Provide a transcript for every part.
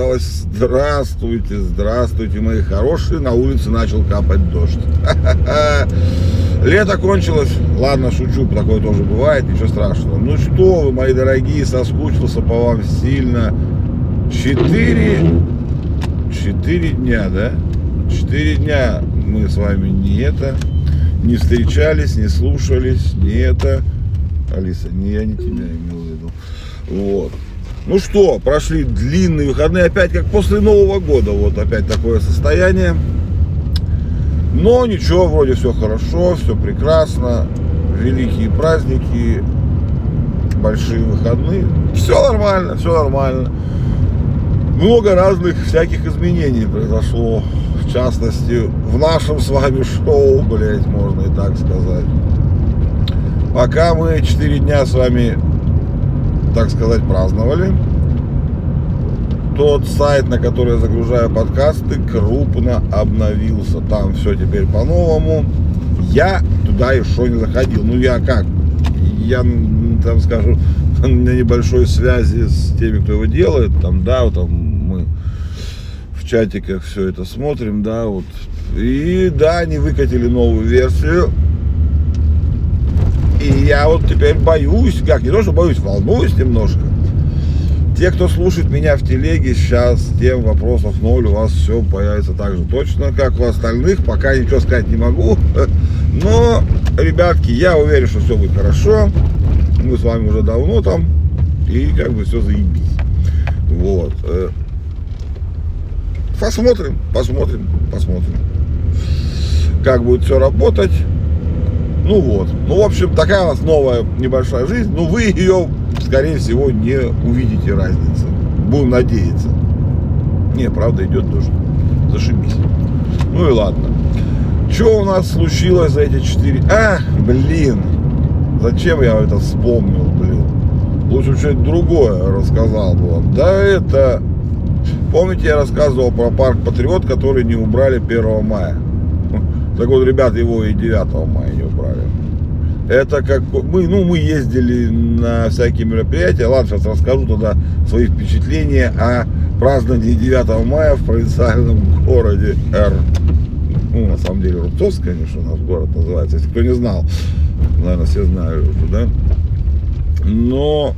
оказалось, здравствуйте, здравствуйте, мои хорошие, на улице начал капать дождь. Лето кончилось, ладно, шучу, такое тоже бывает, ничего страшного. Ну что вы, мои дорогие, соскучился по вам сильно. Четыре, четыре дня, да? Четыре дня мы с вами не это, не встречались, не слушались, не это. Алиса, не я не тебя имел в виду. Вот. Ну что, прошли длинные выходные, опять как после Нового года, вот опять такое состояние. Но ничего, вроде все хорошо, все прекрасно, великие праздники, большие выходные, все нормально, все нормально. Много разных всяких изменений произошло, в частности, в нашем с вами шоу, блять, можно и так сказать. Пока мы 4 дня с вами так сказать, праздновали. Тот сайт, на который я загружаю подкасты, крупно обновился. Там все теперь по-новому. Я туда еще не заходил. Ну, я как? Я, там скажу, на небольшой связи с теми, кто его делает. Там, да, вот там мы в чатиках все это смотрим, да, вот. И да, они выкатили новую версию и я вот теперь боюсь, как не то, что боюсь, волнуюсь немножко. Те, кто слушает меня в телеге, сейчас тем вопросов ноль, у вас все появится так же точно, как у остальных. Пока ничего сказать не могу. Но, ребятки, я уверен, что все будет хорошо. Мы с вами уже давно там. И как бы все заебись. Вот. Э, посмотрим, посмотрим, посмотрим. Как будет все работать. Ну вот. Ну, в общем, такая у нас новая небольшая жизнь. Но вы ее, скорее всего, не увидите разницы. Будем надеяться. Не, правда, идет дождь. Зашибись. Ну и ладно. Что у нас случилось за эти четыре... А, блин. Зачем я это вспомнил, блин? Лучше что-нибудь другое рассказал бы вам. Да это... Помните, я рассказывал про парк Патриот, который не убрали 1 мая? Так вот, ребят, его и 9 мая не. Это как мы, ну, мы ездили на всякие мероприятия. Ладно, сейчас расскажу тогда свои впечатления о праздновании 9 мая в провинциальном городе Р. Ну, на самом деле, Рубцовск, конечно, наш город называется. Если кто не знал, наверное, все знают уже, да? Но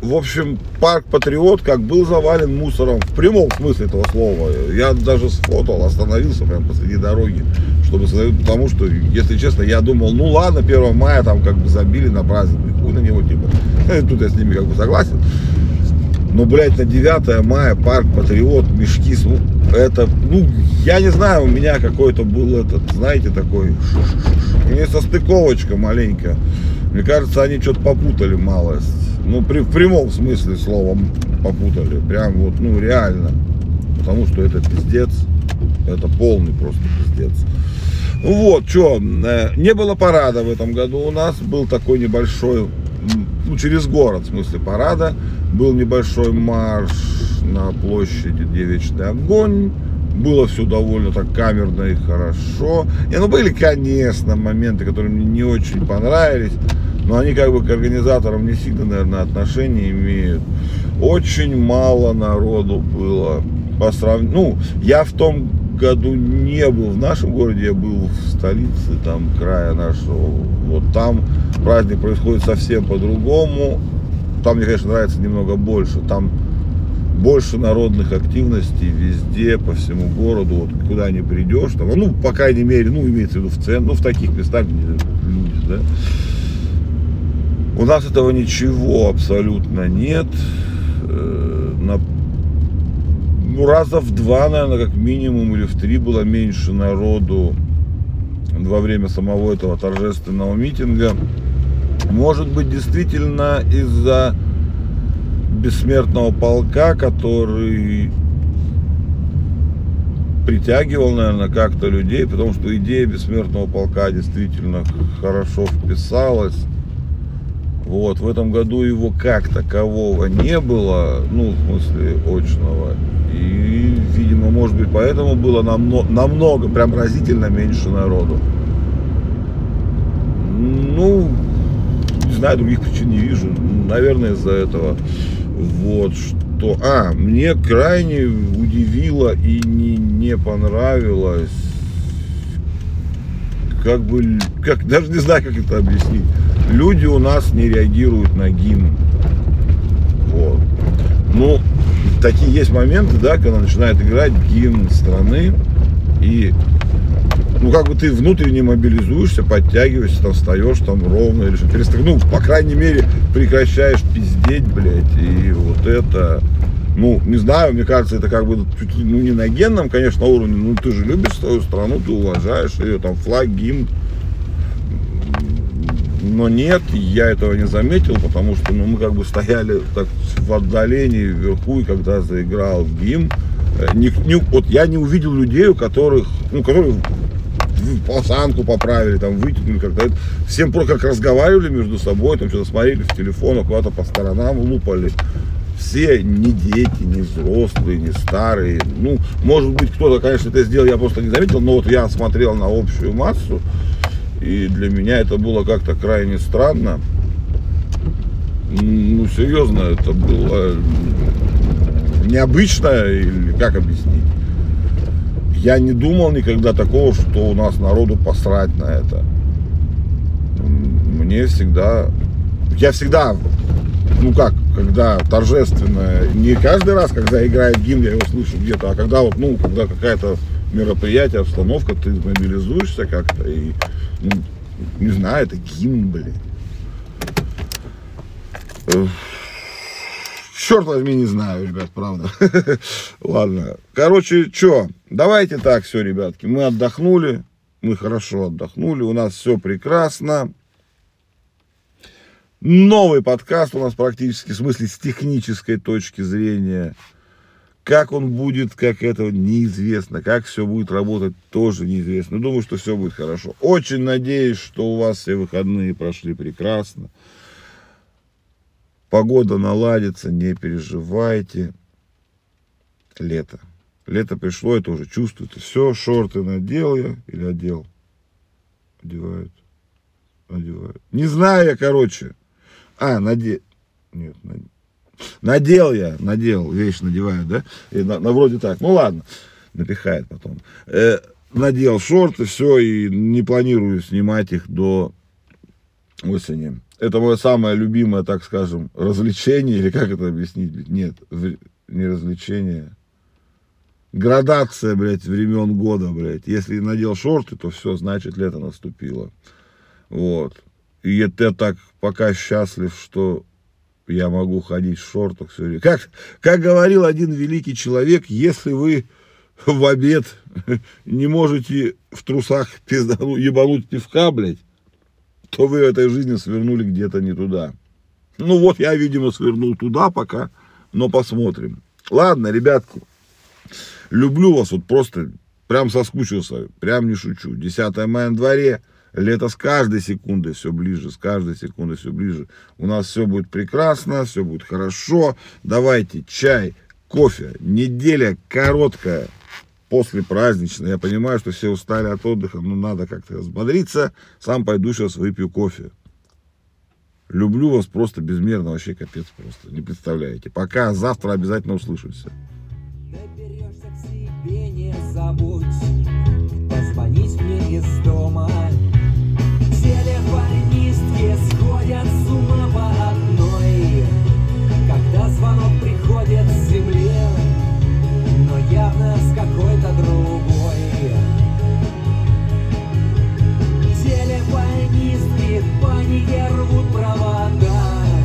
в общем, парк Патриот как был завален мусором в прямом смысле этого слова. Я даже сфотал, остановился прямо посреди дороги, чтобы потому что, если честно, я думал, ну ладно, 1 мая там как бы забили на праздник, хуй на него типа. Тут я с ними как бы согласен. Но, блядь, на 9 мая парк Патриот, мешки, ну, это, ну, я не знаю, у меня какой-то был этот, знаете, такой, не состыковочка маленькая. Мне кажется, они что-то попутали малость. Ну, при, в прямом смысле слова попутали. Прям вот, ну, реально. Потому что это пиздец. Это полный просто пиздец. Ну вот, что, э, не было парада в этом году у нас. Был такой небольшой, ну, через город, в смысле парада. Был небольшой марш на площади Девичный огонь. Было все довольно так камерно и хорошо. Не, ну, были, конечно, моменты, которые мне не очень понравились но они как бы к организаторам не сильно, наверное, отношения имеют. Очень мало народу было по сравнению. Ну, я в том году не был в нашем городе, я был в столице там края нашего. Вот там праздник происходит совсем по-другому. Там мне, конечно, нравится немного больше. Там больше народных активностей везде, по всему городу, вот куда не придешь, там, ну, по крайней мере, ну, имеется в виду в центр, ну, в таких местах, где люди, да, у нас этого ничего абсолютно нет. Э, на, ну, раза в два, наверное, как минимум, или в три было меньше народу во время самого этого торжественного митинга. Может быть, действительно из-за бессмертного полка, который притягивал, наверное, как-то людей, потому что идея бессмертного полка действительно хорошо вписалась вот, в этом году его как такового не было, ну, в смысле, очного. И, видимо, может быть, поэтому было намного, намного прям разительно меньше народу. Ну, не знаю, других причин не вижу. Наверное, из-за этого. Вот. что... А, мне крайне удивило и не, не понравилось как бы, как, даже не знаю, как это объяснить. Люди у нас не реагируют на гимн. Вот. Ну, такие есть моменты, да, когда начинает играть гимн страны, и ну, как бы ты внутренне мобилизуешься, подтягиваешься, там встаешь там ровно, или что перестаешь, ну, по крайней мере, прекращаешь пиздеть, блядь, и вот это, ну, не знаю, мне кажется, это как бы ну, не на генном, конечно, уровне, ну, ты же любишь свою страну, ты уважаешь ее, там, флаг, гимн, но нет, я этого не заметил, потому что ну, мы как бы стояли так в отдалении вверху, и когда заиграл гимн, э, не, не, вот я не увидел людей, у которых, ну, которые осанку поправили, там вытянули как-то. Всем просто как разговаривали между собой, там что-то смотрели в телефонах, куда-то по сторонам лупали. Все не дети, не взрослые, не старые. Ну, может быть, кто-то, конечно, это сделал, я просто не заметил, но вот я смотрел на общую массу, и для меня это было как-то крайне странно. Ну, серьезно, это было необычно, или как объяснить? Я не думал никогда такого, что у нас народу посрать на это. Мне всегда... Я всегда, ну как, когда торжественно, не каждый раз, когда играет гимн, я его слышу где-то, а когда вот, ну, когда какая-то мероприятие, обстановка, ты мобилизуешься как-то и, ну, не знаю, это гимн, блин. Черт возьми, не знаю, ребят, правда. Ладно. Короче, что, давайте так все, ребятки. Мы отдохнули, мы хорошо отдохнули, у нас все прекрасно. Новый подкаст у нас практически, в смысле, с технической точки зрения. Как он будет, как это неизвестно. Как все будет работать, тоже неизвестно. Думаю, что все будет хорошо. Очень надеюсь, что у вас все выходные прошли прекрасно. Погода наладится, не переживайте. Лето. Лето пришло, это уже чувствуется. Все, шорты надел я или одел? Одевают. Одевают. Не знаю я, короче. А, надел. Нет, надел. Надел я, надел, вещь надеваю, да? И на, на вроде так. Ну ладно, напихает потом. Э, надел шорты, все, и не планирую снимать их до осени. Это мое самое любимое, так скажем, развлечение, или как это объяснить? Нет, не развлечение. Градация, блядь, времен года, блядь. Если надел шорты, то все, значит, лето наступило. Вот. И я так пока счастлив, что я могу ходить в шортах все время. Как, как говорил один великий человек, если вы в обед не можете в трусах пиздану, ебануть пивка, блядь, то вы в этой жизни свернули где-то не туда. Ну вот я, видимо, свернул туда пока, но посмотрим. Ладно, ребятки, люблю вас, вот просто прям соскучился, прям не шучу. 10 мая на дворе, Лето с каждой секундой все ближе, с каждой секундой все ближе. У нас все будет прекрасно, все будет хорошо. Давайте чай, кофе. Неделя короткая, после праздничная. Я понимаю, что все устали от отдыха, но надо как-то взбодриться. Сам пойду сейчас выпью кофе. Люблю вас просто безмерно, вообще капец просто, не представляете. Пока, завтра обязательно услышимся. Доберешься к себе, не забудь.